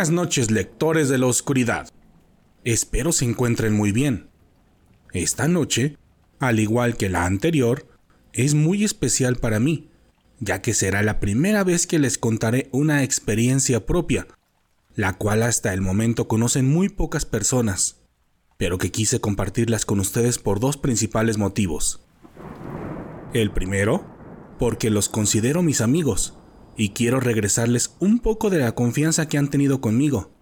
Buenas noches, lectores de la oscuridad. Espero se encuentren muy bien. Esta noche, al igual que la anterior, es muy especial para mí, ya que será la primera vez que les contaré una experiencia propia, la cual hasta el momento conocen muy pocas personas, pero que quise compartirlas con ustedes por dos principales motivos. El primero, porque los considero mis amigos y quiero regresarles un poco de la confianza que han tenido conmigo,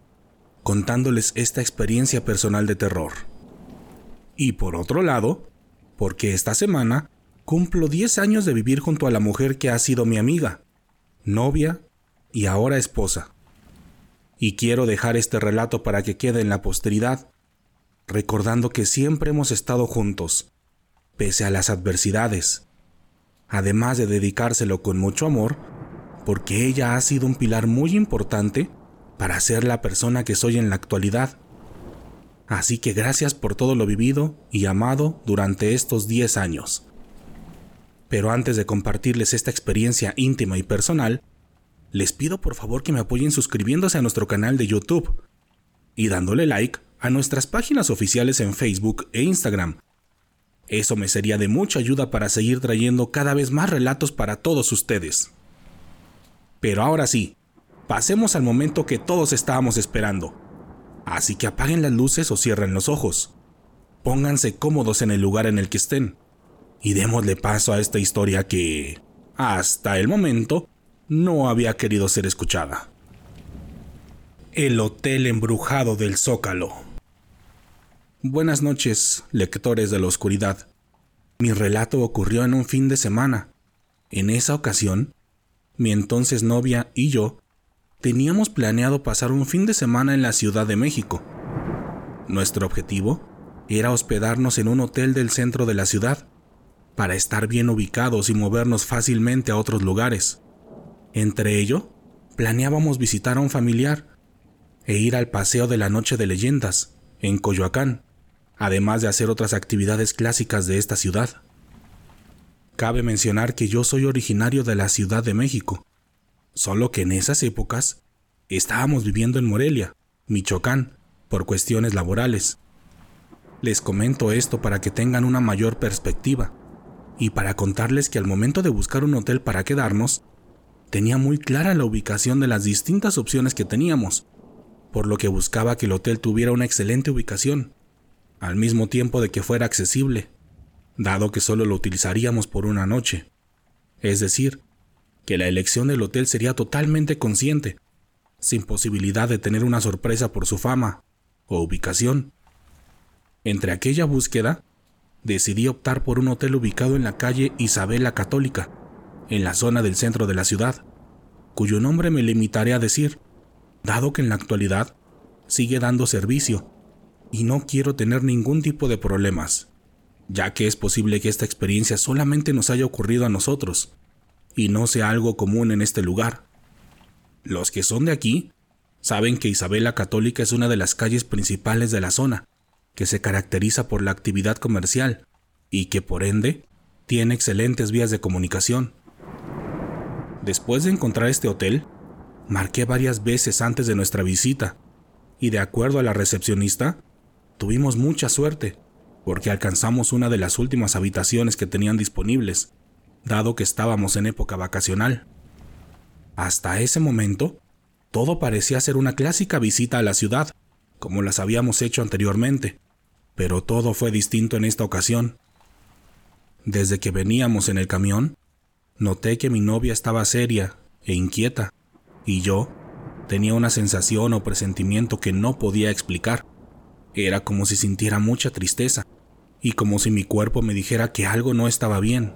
contándoles esta experiencia personal de terror. Y por otro lado, porque esta semana cumplo 10 años de vivir junto a la mujer que ha sido mi amiga, novia y ahora esposa. Y quiero dejar este relato para que quede en la posteridad, recordando que siempre hemos estado juntos, pese a las adversidades, además de dedicárselo con mucho amor, porque ella ha sido un pilar muy importante para ser la persona que soy en la actualidad. Así que gracias por todo lo vivido y amado durante estos 10 años. Pero antes de compartirles esta experiencia íntima y personal, les pido por favor que me apoyen suscribiéndose a nuestro canal de YouTube y dándole like a nuestras páginas oficiales en Facebook e Instagram. Eso me sería de mucha ayuda para seguir trayendo cada vez más relatos para todos ustedes. Pero ahora sí, Pasemos al momento que todos estábamos esperando. Así que apaguen las luces o cierren los ojos. Pónganse cómodos en el lugar en el que estén. Y démosle paso a esta historia que, hasta el momento, no había querido ser escuchada. El Hotel Embrujado del Zócalo. Buenas noches, lectores de la oscuridad. Mi relato ocurrió en un fin de semana. En esa ocasión, mi entonces novia y yo teníamos planeado pasar un fin de semana en la Ciudad de México. Nuestro objetivo era hospedarnos en un hotel del centro de la ciudad, para estar bien ubicados y movernos fácilmente a otros lugares. Entre ello, planeábamos visitar a un familiar e ir al Paseo de la Noche de Leyendas, en Coyoacán, además de hacer otras actividades clásicas de esta ciudad. Cabe mencionar que yo soy originario de la Ciudad de México, Solo que en esas épocas estábamos viviendo en Morelia, Michoacán, por cuestiones laborales. Les comento esto para que tengan una mayor perspectiva y para contarles que al momento de buscar un hotel para quedarnos, tenía muy clara la ubicación de las distintas opciones que teníamos, por lo que buscaba que el hotel tuviera una excelente ubicación, al mismo tiempo de que fuera accesible, dado que solo lo utilizaríamos por una noche. Es decir, que la elección del hotel sería totalmente consciente, sin posibilidad de tener una sorpresa por su fama o ubicación. Entre aquella búsqueda, decidí optar por un hotel ubicado en la calle Isabel la Católica, en la zona del centro de la ciudad, cuyo nombre me limitaré a decir, dado que en la actualidad sigue dando servicio y no quiero tener ningún tipo de problemas, ya que es posible que esta experiencia solamente nos haya ocurrido a nosotros y no sea algo común en este lugar. Los que son de aquí saben que Isabela Católica es una de las calles principales de la zona, que se caracteriza por la actividad comercial y que por ende tiene excelentes vías de comunicación. Después de encontrar este hotel, marqué varias veces antes de nuestra visita y de acuerdo a la recepcionista, tuvimos mucha suerte porque alcanzamos una de las últimas habitaciones que tenían disponibles dado que estábamos en época vacacional. Hasta ese momento, todo parecía ser una clásica visita a la ciudad, como las habíamos hecho anteriormente, pero todo fue distinto en esta ocasión. Desde que veníamos en el camión, noté que mi novia estaba seria e inquieta, y yo tenía una sensación o presentimiento que no podía explicar. Era como si sintiera mucha tristeza, y como si mi cuerpo me dijera que algo no estaba bien.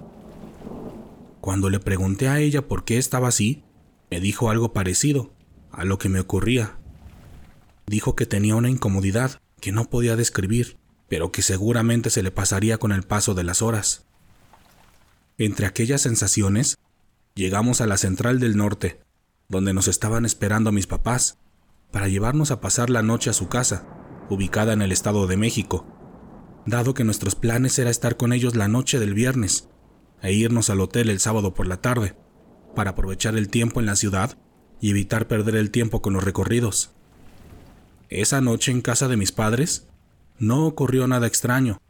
Cuando le pregunté a ella por qué estaba así, me dijo algo parecido a lo que me ocurría. Dijo que tenía una incomodidad que no podía describir, pero que seguramente se le pasaría con el paso de las horas. Entre aquellas sensaciones, llegamos a la central del norte, donde nos estaban esperando mis papás, para llevarnos a pasar la noche a su casa, ubicada en el Estado de México, dado que nuestros planes era estar con ellos la noche del viernes e irnos al hotel el sábado por la tarde, para aprovechar el tiempo en la ciudad y evitar perder el tiempo con los recorridos. Esa noche en casa de mis padres no ocurrió nada extraño.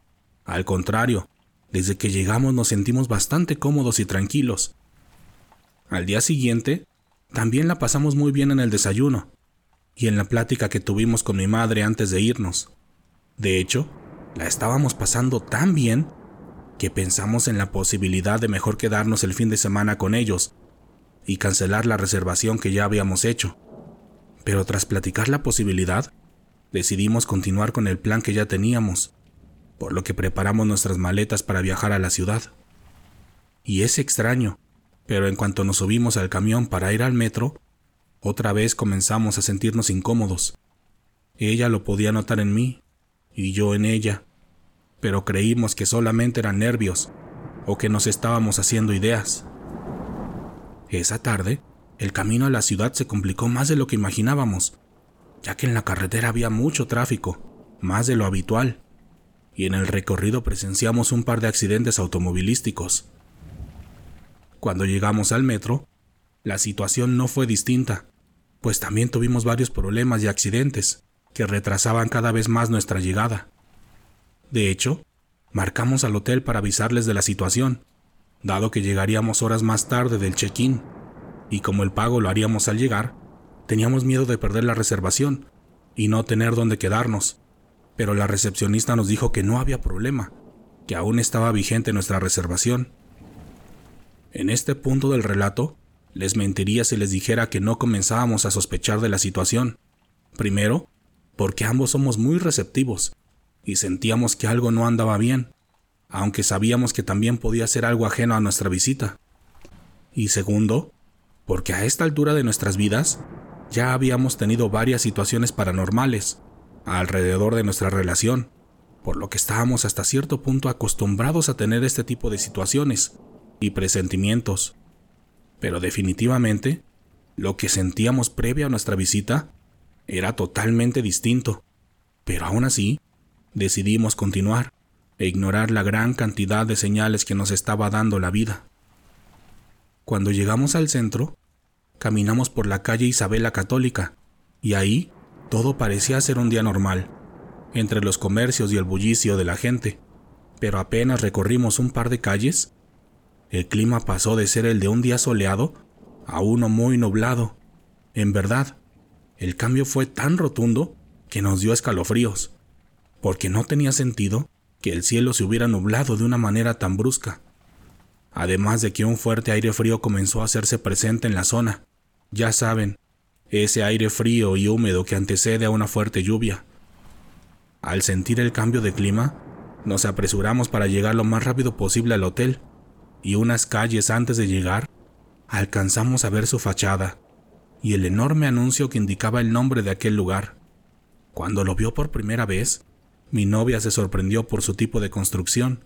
Al contrario, desde que llegamos nos sentimos bastante cómodos y tranquilos. Al día siguiente, también la pasamos muy bien en el desayuno y en la plática que tuvimos con mi madre antes de irnos. De hecho, la estábamos pasando tan bien que pensamos en la posibilidad de mejor quedarnos el fin de semana con ellos y cancelar la reservación que ya habíamos hecho. Pero tras platicar la posibilidad, decidimos continuar con el plan que ya teníamos, por lo que preparamos nuestras maletas para viajar a la ciudad. Y es extraño, pero en cuanto nos subimos al camión para ir al metro, otra vez comenzamos a sentirnos incómodos. Ella lo podía notar en mí y yo en ella, pero creímos que solamente eran nervios o que nos estábamos haciendo ideas. Esa tarde, el camino a la ciudad se complicó más de lo que imaginábamos, ya que en la carretera había mucho tráfico, más de lo habitual, y en el recorrido presenciamos un par de accidentes automovilísticos. Cuando llegamos al metro, la situación no fue distinta, pues también tuvimos varios problemas y accidentes que retrasaban cada vez más nuestra llegada. De hecho, marcamos al hotel para avisarles de la situación, dado que llegaríamos horas más tarde del check-in y como el pago lo haríamos al llegar, teníamos miedo de perder la reservación y no tener dónde quedarnos. Pero la recepcionista nos dijo que no había problema, que aún estaba vigente nuestra reservación. En este punto del relato, les mentiría si les dijera que no comenzábamos a sospechar de la situación. Primero, porque ambos somos muy receptivos y sentíamos que algo no andaba bien, aunque sabíamos que también podía ser algo ajeno a nuestra visita. Y segundo, porque a esta altura de nuestras vidas ya habíamos tenido varias situaciones paranormales alrededor de nuestra relación, por lo que estábamos hasta cierto punto acostumbrados a tener este tipo de situaciones y presentimientos. Pero definitivamente, lo que sentíamos previa a nuestra visita era totalmente distinto. Pero aún así, decidimos continuar e ignorar la gran cantidad de señales que nos estaba dando la vida. Cuando llegamos al centro, caminamos por la calle Isabela Católica, y ahí todo parecía ser un día normal, entre los comercios y el bullicio de la gente, pero apenas recorrimos un par de calles, el clima pasó de ser el de un día soleado a uno muy nublado. En verdad, el cambio fue tan rotundo que nos dio escalofríos, porque no tenía sentido que el cielo se hubiera nublado de una manera tan brusca además de que un fuerte aire frío comenzó a hacerse presente en la zona. Ya saben, ese aire frío y húmedo que antecede a una fuerte lluvia. Al sentir el cambio de clima, nos apresuramos para llegar lo más rápido posible al hotel, y unas calles antes de llegar, alcanzamos a ver su fachada y el enorme anuncio que indicaba el nombre de aquel lugar. Cuando lo vio por primera vez, mi novia se sorprendió por su tipo de construcción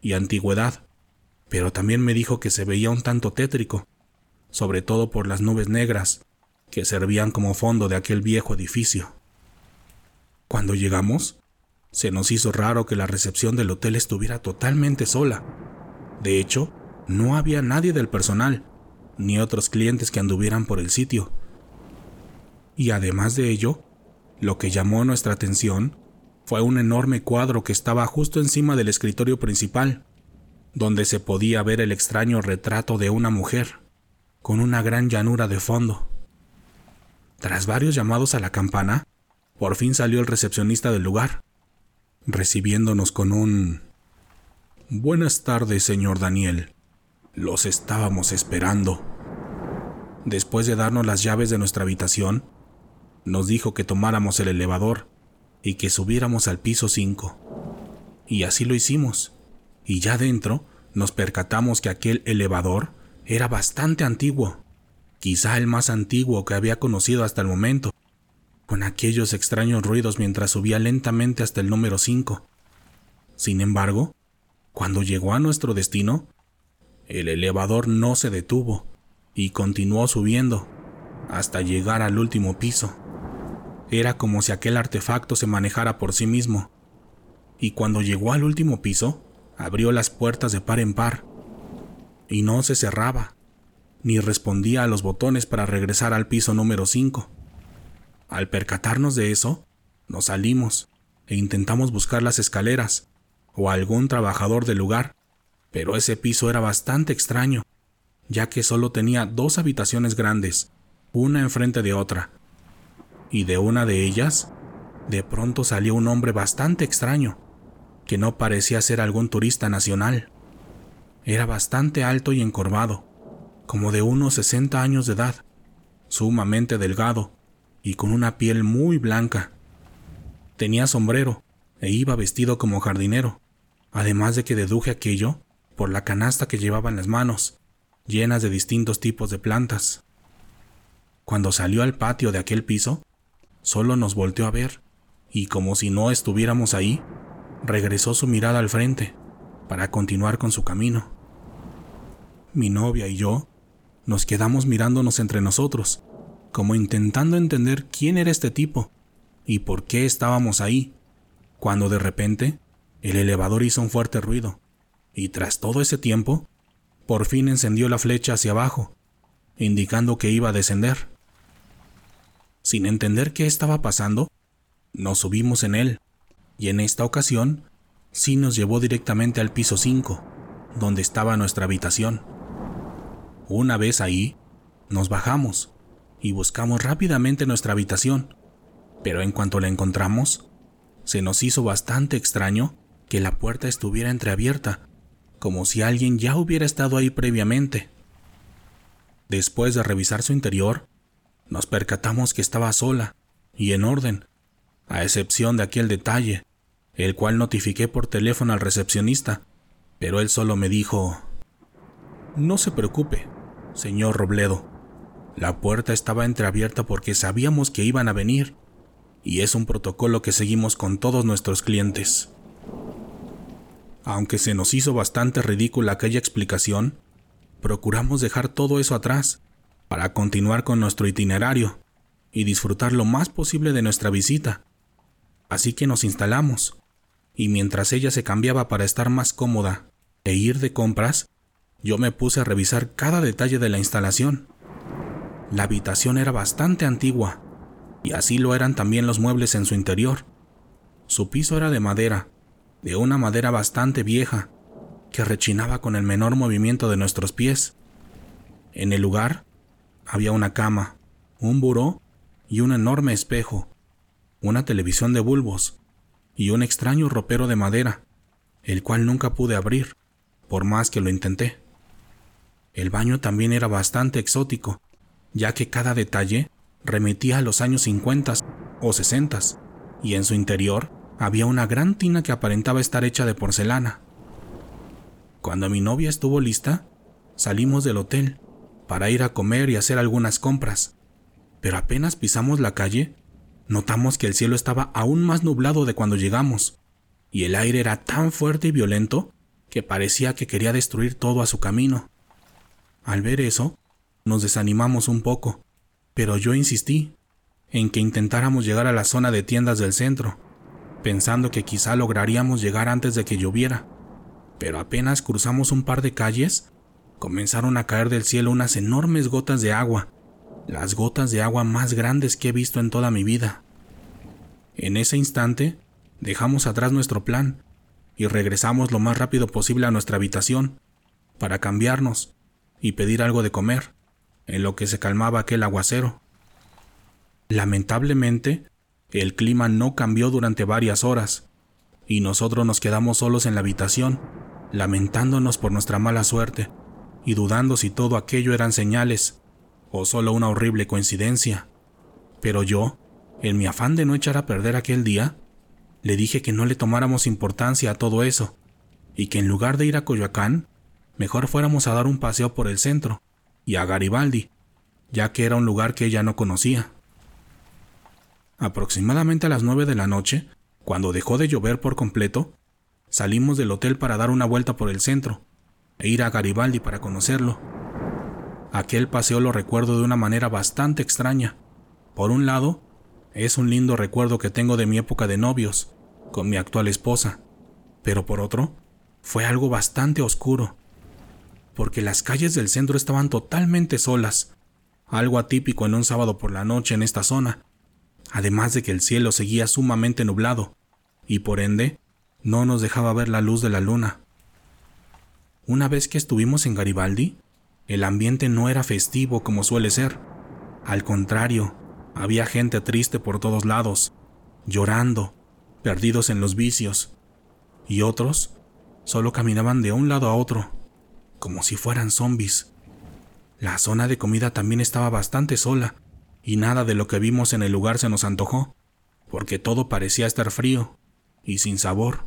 y antigüedad pero también me dijo que se veía un tanto tétrico, sobre todo por las nubes negras que servían como fondo de aquel viejo edificio. Cuando llegamos, se nos hizo raro que la recepción del hotel estuviera totalmente sola. De hecho, no había nadie del personal, ni otros clientes que anduvieran por el sitio. Y además de ello, lo que llamó nuestra atención fue un enorme cuadro que estaba justo encima del escritorio principal, donde se podía ver el extraño retrato de una mujer, con una gran llanura de fondo. Tras varios llamados a la campana, por fin salió el recepcionista del lugar, recibiéndonos con un... Buenas tardes, señor Daniel. Los estábamos esperando. Después de darnos las llaves de nuestra habitación, nos dijo que tomáramos el elevador y que subiéramos al piso 5. Y así lo hicimos y ya dentro nos percatamos que aquel elevador era bastante antiguo, quizá el más antiguo que había conocido hasta el momento, con aquellos extraños ruidos mientras subía lentamente hasta el número 5. Sin embargo, cuando llegó a nuestro destino, el elevador no se detuvo y continuó subiendo hasta llegar al último piso. Era como si aquel artefacto se manejara por sí mismo. Y cuando llegó al último piso, abrió las puertas de par en par y no se cerraba, ni respondía a los botones para regresar al piso número 5. Al percatarnos de eso, nos salimos e intentamos buscar las escaleras o algún trabajador del lugar, pero ese piso era bastante extraño, ya que solo tenía dos habitaciones grandes, una enfrente de otra, y de una de ellas, de pronto salió un hombre bastante extraño, que no parecía ser algún turista nacional. Era bastante alto y encorvado, como de unos 60 años de edad, sumamente delgado y con una piel muy blanca. Tenía sombrero e iba vestido como jardinero, además de que deduje aquello por la canasta que llevaba en las manos, llenas de distintos tipos de plantas. Cuando salió al patio de aquel piso, solo nos volteó a ver y como si no estuviéramos ahí, regresó su mirada al frente para continuar con su camino. Mi novia y yo nos quedamos mirándonos entre nosotros, como intentando entender quién era este tipo y por qué estábamos ahí, cuando de repente el elevador hizo un fuerte ruido, y tras todo ese tiempo, por fin encendió la flecha hacia abajo, indicando que iba a descender. Sin entender qué estaba pasando, nos subimos en él, y en esta ocasión sí nos llevó directamente al piso 5, donde estaba nuestra habitación. Una vez ahí, nos bajamos y buscamos rápidamente nuestra habitación, pero en cuanto la encontramos, se nos hizo bastante extraño que la puerta estuviera entreabierta, como si alguien ya hubiera estado ahí previamente. Después de revisar su interior, nos percatamos que estaba sola y en orden, a excepción de aquel detalle, el cual notifiqué por teléfono al recepcionista, pero él solo me dijo, No se preocupe, señor Robledo. La puerta estaba entreabierta porque sabíamos que iban a venir, y es un protocolo que seguimos con todos nuestros clientes. Aunque se nos hizo bastante ridícula aquella explicación, procuramos dejar todo eso atrás para continuar con nuestro itinerario y disfrutar lo más posible de nuestra visita. Así que nos instalamos, y mientras ella se cambiaba para estar más cómoda e ir de compras, yo me puse a revisar cada detalle de la instalación. La habitación era bastante antigua, y así lo eran también los muebles en su interior. Su piso era de madera, de una madera bastante vieja, que rechinaba con el menor movimiento de nuestros pies. En el lugar había una cama, un buró y un enorme espejo, una televisión de bulbos y un extraño ropero de madera, el cual nunca pude abrir, por más que lo intenté. El baño también era bastante exótico, ya que cada detalle remitía a los años 50 o 60 y en su interior había una gran tina que aparentaba estar hecha de porcelana. Cuando mi novia estuvo lista, salimos del hotel para ir a comer y hacer algunas compras, pero apenas pisamos la calle, notamos que el cielo estaba aún más nublado de cuando llegamos, y el aire era tan fuerte y violento que parecía que quería destruir todo a su camino. Al ver eso, nos desanimamos un poco, pero yo insistí en que intentáramos llegar a la zona de tiendas del centro pensando que quizá lograríamos llegar antes de que lloviera. Pero apenas cruzamos un par de calles, comenzaron a caer del cielo unas enormes gotas de agua, las gotas de agua más grandes que he visto en toda mi vida. En ese instante, dejamos atrás nuestro plan y regresamos lo más rápido posible a nuestra habitación para cambiarnos y pedir algo de comer, en lo que se calmaba aquel aguacero. Lamentablemente, el clima no cambió durante varias horas, y nosotros nos quedamos solos en la habitación, lamentándonos por nuestra mala suerte, y dudando si todo aquello eran señales, o solo una horrible coincidencia. Pero yo, en mi afán de no echar a perder aquel día, le dije que no le tomáramos importancia a todo eso, y que en lugar de ir a Coyoacán, mejor fuéramos a dar un paseo por el centro, y a Garibaldi, ya que era un lugar que ella no conocía. Aproximadamente a las nueve de la noche, cuando dejó de llover por completo, salimos del hotel para dar una vuelta por el centro e ir a Garibaldi para conocerlo. Aquel paseo lo recuerdo de una manera bastante extraña. Por un lado, es un lindo recuerdo que tengo de mi época de novios, con mi actual esposa, pero por otro, fue algo bastante oscuro, porque las calles del centro estaban totalmente solas, algo atípico en un sábado por la noche en esta zona, además de que el cielo seguía sumamente nublado, y por ende no nos dejaba ver la luz de la luna. Una vez que estuvimos en Garibaldi, el ambiente no era festivo como suele ser. Al contrario, había gente triste por todos lados, llorando, perdidos en los vicios, y otros solo caminaban de un lado a otro, como si fueran zombies. La zona de comida también estaba bastante sola, y nada de lo que vimos en el lugar se nos antojó, porque todo parecía estar frío y sin sabor.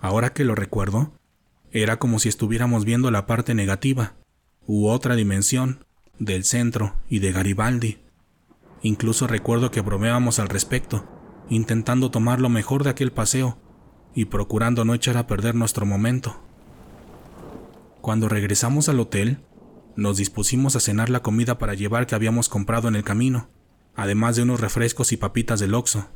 Ahora que lo recuerdo, era como si estuviéramos viendo la parte negativa, u otra dimensión, del centro y de Garibaldi. Incluso recuerdo que bromeábamos al respecto, intentando tomar lo mejor de aquel paseo y procurando no echar a perder nuestro momento. Cuando regresamos al hotel, nos dispusimos a cenar la comida para llevar que habíamos comprado en el camino, además de unos refrescos y papitas del Oxo.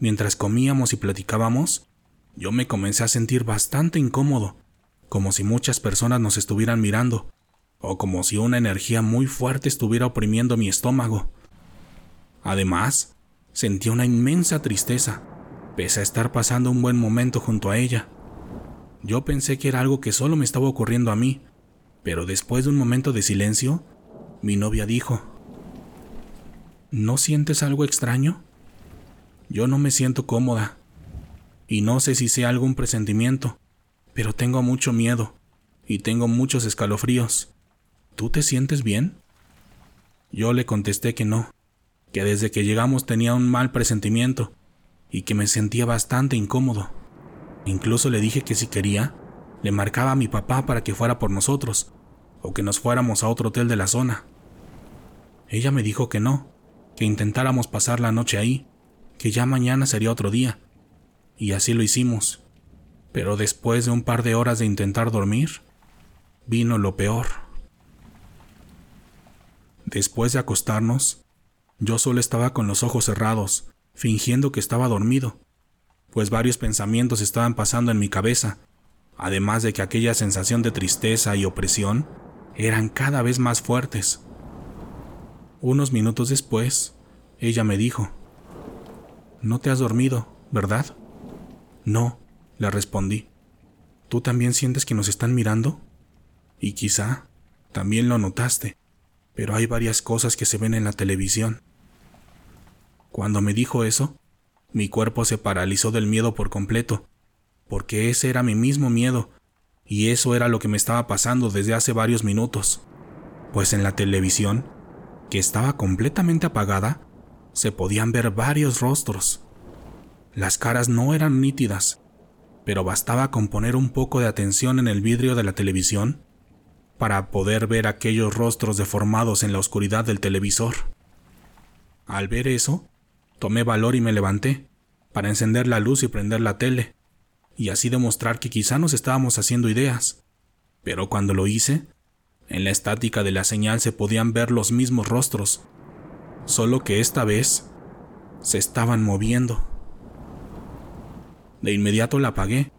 Mientras comíamos y platicábamos, yo me comencé a sentir bastante incómodo, como si muchas personas nos estuvieran mirando, o como si una energía muy fuerte estuviera oprimiendo mi estómago. Además, sentí una inmensa tristeza, pese a estar pasando un buen momento junto a ella. Yo pensé que era algo que solo me estaba ocurriendo a mí, pero después de un momento de silencio, mi novia dijo, ¿No sientes algo extraño? Yo no me siento cómoda, y no sé si sea algún presentimiento, pero tengo mucho miedo, y tengo muchos escalofríos. ¿Tú te sientes bien? Yo le contesté que no, que desde que llegamos tenía un mal presentimiento, y que me sentía bastante incómodo. Incluso le dije que si quería, le marcaba a mi papá para que fuera por nosotros, o que nos fuéramos a otro hotel de la zona. Ella me dijo que no, que intentáramos pasar la noche ahí, que ya mañana sería otro día. Y así lo hicimos. Pero después de un par de horas de intentar dormir, vino lo peor. Después de acostarnos, yo solo estaba con los ojos cerrados, fingiendo que estaba dormido, pues varios pensamientos estaban pasando en mi cabeza, además de que aquella sensación de tristeza y opresión eran cada vez más fuertes. Unos minutos después, ella me dijo, No te has dormido, ¿verdad? No, le respondí. ¿Tú también sientes que nos están mirando? Y quizá también lo notaste, pero hay varias cosas que se ven en la televisión. Cuando me dijo eso, mi cuerpo se paralizó del miedo por completo, porque ese era mi mismo miedo y eso era lo que me estaba pasando desde hace varios minutos, pues en la televisión, que estaba completamente apagada, se podían ver varios rostros. Las caras no eran nítidas, pero bastaba con poner un poco de atención en el vidrio de la televisión para poder ver aquellos rostros deformados en la oscuridad del televisor. Al ver eso, tomé valor y me levanté para encender la luz y prender la tele y así demostrar que quizá nos estábamos haciendo ideas. Pero cuando lo hice, en la estática de la señal se podían ver los mismos rostros, solo que esta vez se estaban moviendo. De inmediato la apagué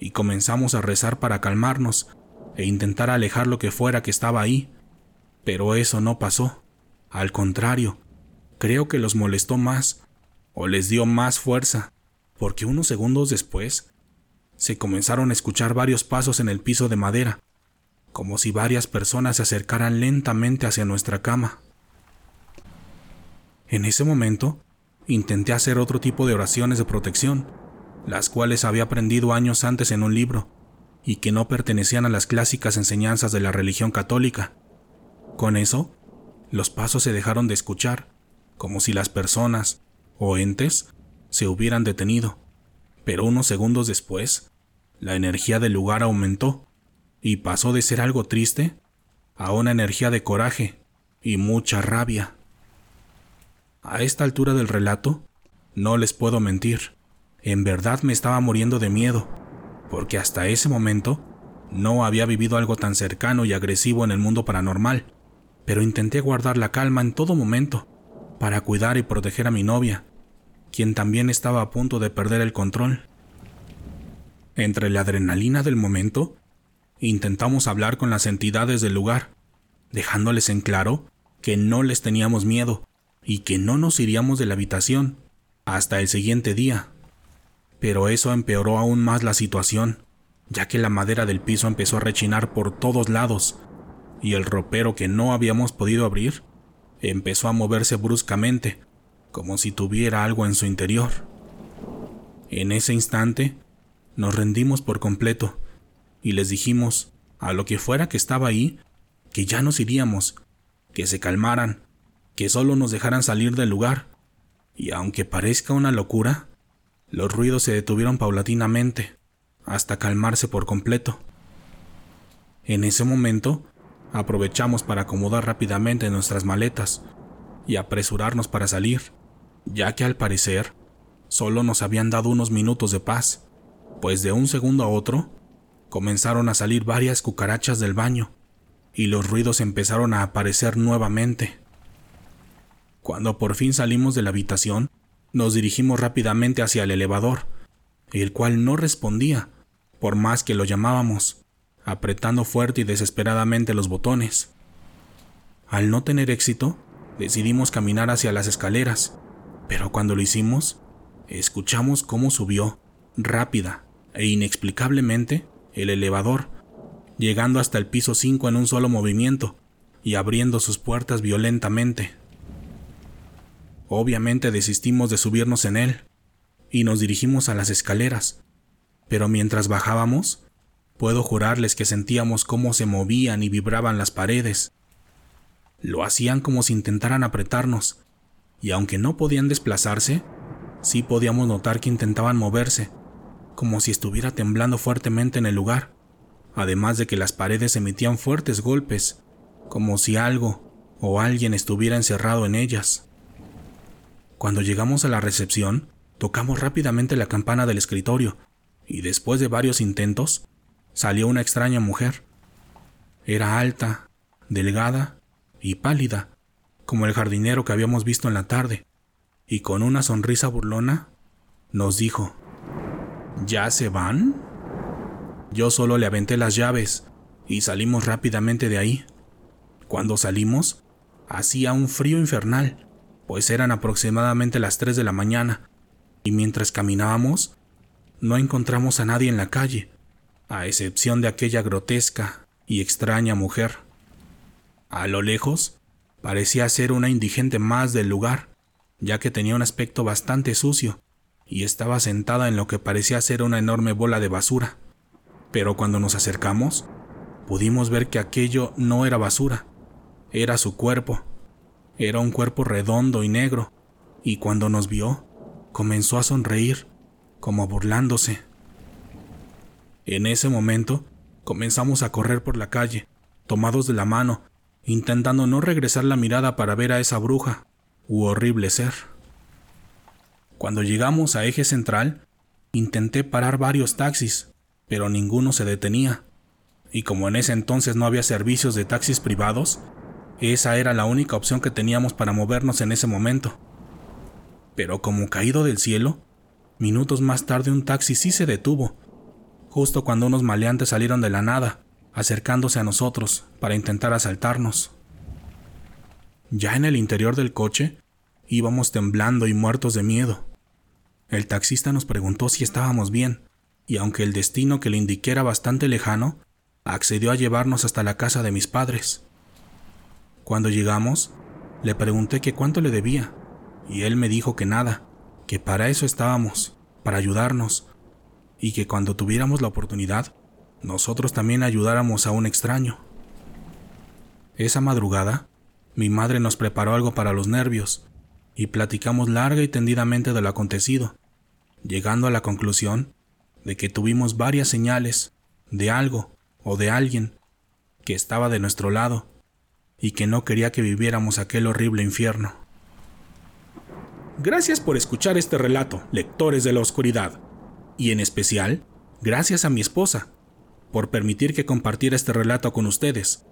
y comenzamos a rezar para calmarnos e intentar alejar lo que fuera que estaba ahí. Pero eso no pasó. Al contrario, creo que los molestó más o les dio más fuerza, porque unos segundos después se comenzaron a escuchar varios pasos en el piso de madera, como si varias personas se acercaran lentamente hacia nuestra cama. En ese momento, intenté hacer otro tipo de oraciones de protección, las cuales había aprendido años antes en un libro, y que no pertenecían a las clásicas enseñanzas de la religión católica. Con eso, los pasos se dejaron de escuchar, como si las personas, o entes, se hubieran detenido. Pero unos segundos después, la energía del lugar aumentó y pasó de ser algo triste a una energía de coraje y mucha rabia. A esta altura del relato, no les puedo mentir, en verdad me estaba muriendo de miedo, porque hasta ese momento no había vivido algo tan cercano y agresivo en el mundo paranormal, pero intenté guardar la calma en todo momento para cuidar y proteger a mi novia, quien también estaba a punto de perder el control. Entre la adrenalina del momento, intentamos hablar con las entidades del lugar, dejándoles en claro que no les teníamos miedo y que no nos iríamos de la habitación hasta el siguiente día. Pero eso empeoró aún más la situación, ya que la madera del piso empezó a rechinar por todos lados y el ropero que no habíamos podido abrir empezó a moverse bruscamente, como si tuviera algo en su interior. En ese instante, nos rendimos por completo y les dijimos, a lo que fuera que estaba ahí, que ya nos iríamos, que se calmaran, que solo nos dejaran salir del lugar. Y aunque parezca una locura, los ruidos se detuvieron paulatinamente, hasta calmarse por completo. En ese momento, aprovechamos para acomodar rápidamente nuestras maletas y apresurarnos para salir, ya que al parecer solo nos habían dado unos minutos de paz, pues de un segundo a otro comenzaron a salir varias cucarachas del baño y los ruidos empezaron a aparecer nuevamente. Cuando por fin salimos de la habitación, nos dirigimos rápidamente hacia el elevador, el cual no respondía, por más que lo llamábamos apretando fuerte y desesperadamente los botones. Al no tener éxito, decidimos caminar hacia las escaleras, pero cuando lo hicimos, escuchamos cómo subió, rápida e inexplicablemente, el elevador, llegando hasta el piso 5 en un solo movimiento y abriendo sus puertas violentamente. Obviamente desistimos de subirnos en él y nos dirigimos a las escaleras, pero mientras bajábamos, Puedo jurarles que sentíamos cómo se movían y vibraban las paredes. Lo hacían como si intentaran apretarnos, y aunque no podían desplazarse, sí podíamos notar que intentaban moverse, como si estuviera temblando fuertemente en el lugar, además de que las paredes emitían fuertes golpes, como si algo o alguien estuviera encerrado en ellas. Cuando llegamos a la recepción, tocamos rápidamente la campana del escritorio, y después de varios intentos, salió una extraña mujer. Era alta, delgada y pálida, como el jardinero que habíamos visto en la tarde, y con una sonrisa burlona nos dijo, ¿Ya se van? Yo solo le aventé las llaves y salimos rápidamente de ahí. Cuando salimos, hacía un frío infernal, pues eran aproximadamente las 3 de la mañana, y mientras caminábamos, no encontramos a nadie en la calle, a excepción de aquella grotesca y extraña mujer. A lo lejos, parecía ser una indigente más del lugar, ya que tenía un aspecto bastante sucio y estaba sentada en lo que parecía ser una enorme bola de basura. Pero cuando nos acercamos, pudimos ver que aquello no era basura, era su cuerpo. Era un cuerpo redondo y negro, y cuando nos vio, comenzó a sonreír, como burlándose. En ese momento, comenzamos a correr por la calle, tomados de la mano, intentando no regresar la mirada para ver a esa bruja u horrible ser. Cuando llegamos a eje central, intenté parar varios taxis, pero ninguno se detenía. Y como en ese entonces no había servicios de taxis privados, esa era la única opción que teníamos para movernos en ese momento. Pero como caído del cielo, minutos más tarde un taxi sí se detuvo justo cuando unos maleantes salieron de la nada, acercándose a nosotros para intentar asaltarnos. Ya en el interior del coche, íbamos temblando y muertos de miedo. El taxista nos preguntó si estábamos bien, y aunque el destino que le indiqué era bastante lejano, accedió a llevarnos hasta la casa de mis padres. Cuando llegamos, le pregunté que cuánto le debía, y él me dijo que nada, que para eso estábamos, para ayudarnos, y que cuando tuviéramos la oportunidad, nosotros también ayudáramos a un extraño. Esa madrugada, mi madre nos preparó algo para los nervios y platicamos larga y tendidamente de lo acontecido, llegando a la conclusión de que tuvimos varias señales de algo o de alguien que estaba de nuestro lado y que no quería que viviéramos aquel horrible infierno. Gracias por escuchar este relato, lectores de la oscuridad y en especial, gracias a mi esposa, por permitir que compartiera este relato con ustedes.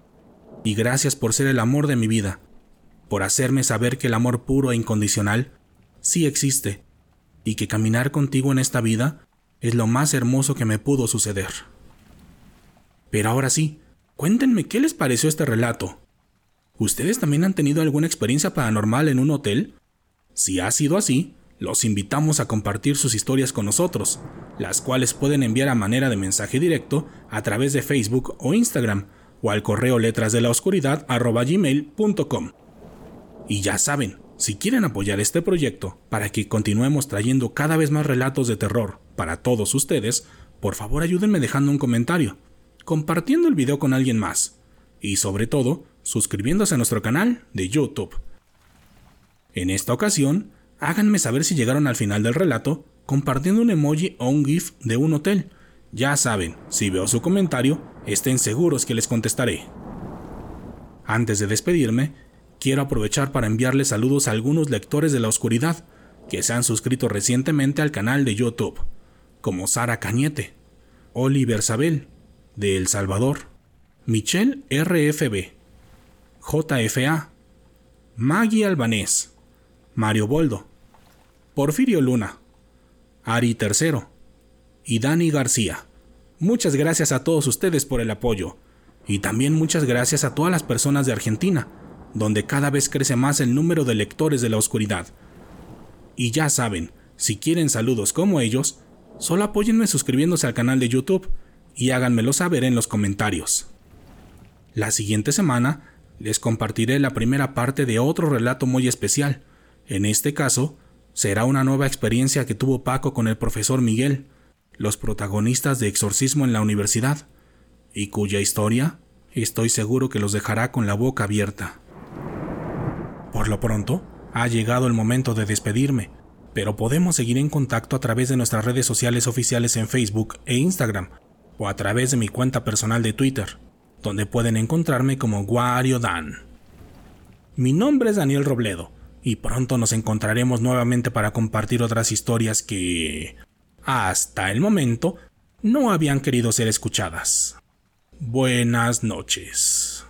Y gracias por ser el amor de mi vida, por hacerme saber que el amor puro e incondicional sí existe, y que caminar contigo en esta vida es lo más hermoso que me pudo suceder. Pero ahora sí, cuéntenme qué les pareció este relato. ¿Ustedes también han tenido alguna experiencia paranormal en un hotel? Si ha sido así, los invitamos a compartir sus historias con nosotros, las cuales pueden enviar a manera de mensaje directo a través de Facebook o Instagram o al correo letras la Y ya saben, si quieren apoyar este proyecto para que continuemos trayendo cada vez más relatos de terror para todos ustedes, por favor ayúdenme dejando un comentario, compartiendo el video con alguien más y sobre todo suscribiéndose a nuestro canal de YouTube. En esta ocasión, háganme saber si llegaron al final del relato compartiendo un emoji o un GIF de un hotel. Ya saben, si veo su comentario, estén seguros que les contestaré. Antes de despedirme, quiero aprovechar para enviarles saludos a algunos lectores de la oscuridad que se han suscrito recientemente al canal de YouTube, como Sara Cañete, Oliver Sabel, de El Salvador, Michelle RFB, JFA, Maggie Albanés, Mario Boldo, Porfirio Luna, Ari Tercero y Dani García. Muchas gracias a todos ustedes por el apoyo y también muchas gracias a todas las personas de Argentina donde cada vez crece más el número de lectores de la oscuridad. Y ya saben, si quieren saludos como ellos, solo apóyenme suscribiéndose al canal de YouTube y háganmelo saber en los comentarios. La siguiente semana les compartiré la primera parte de otro relato muy especial. En este caso, será una nueva experiencia que tuvo Paco con el profesor Miguel, los protagonistas de Exorcismo en la universidad, y cuya historia estoy seguro que los dejará con la boca abierta. Por lo pronto, ha llegado el momento de despedirme, pero podemos seguir en contacto a través de nuestras redes sociales oficiales en Facebook e Instagram, o a través de mi cuenta personal de Twitter, donde pueden encontrarme como Wario Dan. Mi nombre es Daniel Robledo, y pronto nos encontraremos nuevamente para compartir otras historias que, hasta el momento, no habían querido ser escuchadas. Buenas noches.